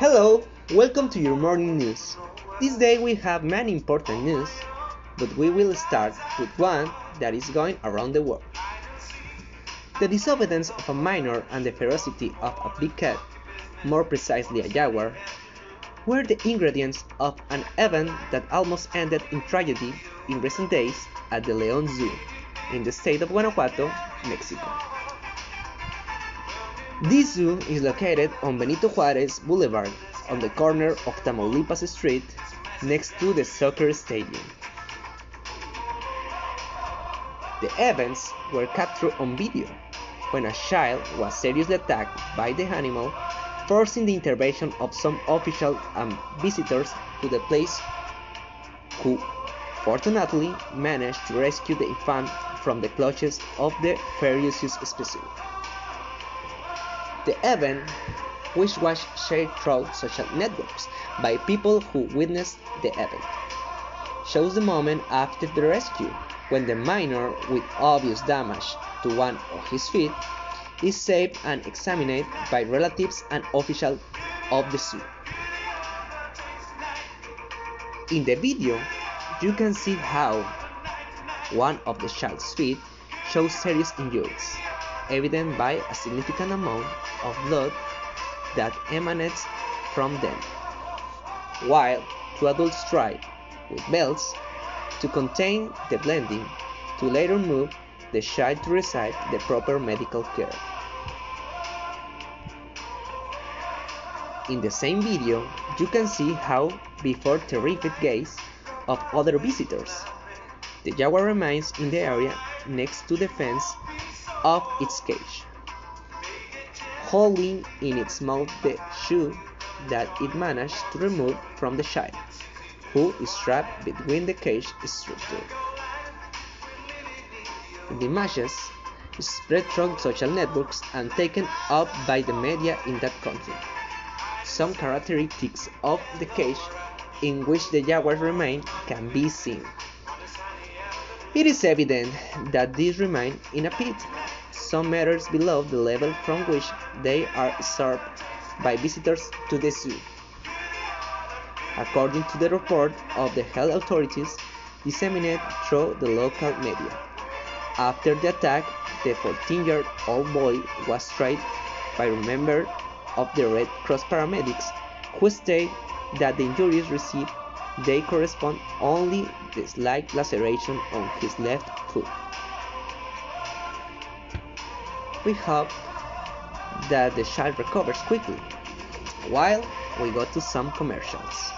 Hello, welcome to your morning news. This day we have many important news, but we will start with one that is going around the world. The disobedience of a minor and the ferocity of a big cat, more precisely a jaguar, were the ingredients of an event that almost ended in tragedy in recent days at the León Zoo in the state of Guanajuato, Mexico. This zoo is located on Benito Juárez Boulevard on the corner of Tamaulipas Street next to the soccer stadium. The events were captured on video when a child was seriously attacked by the animal, forcing the intervention of some officials and visitors to the place who fortunately managed to rescue the infant from the clutches of the ferocious species. The event, which was shared through social networks by people who witnessed the event, shows the moment after the rescue when the minor with obvious damage to one of his feet is saved and examined by relatives and officials of the zoo. In the video, you can see how one of the child's feet shows serious injuries, evident by a significant amount of blood that emanates from them, while two adults try, with belts, to contain the bleeding to later move the child to receive the proper medical care. In the same video, you can see how, before terrified gaze of other visitors, the jaguar remains in the area next to the fence of its cage, holding in its mouth the shoe that it managed to remove from the child, who is trapped between the cage structure. The images spread through social networks and taken up by the media in that country. Some characteristics of the cage in which the jaguar remain can be seen. It is evident that these remain in a pit, some meters below the level from which they are served by visitors to the zoo. According to the report of the health authorities disseminated through the local media. After the attack, the 14-year-old boy was treated by a member of the Red Cross paramedics who stated that the injuries received they correspond only the slight laceration on his left foot. We hope that the child recovers quickly, while we go to some commercials.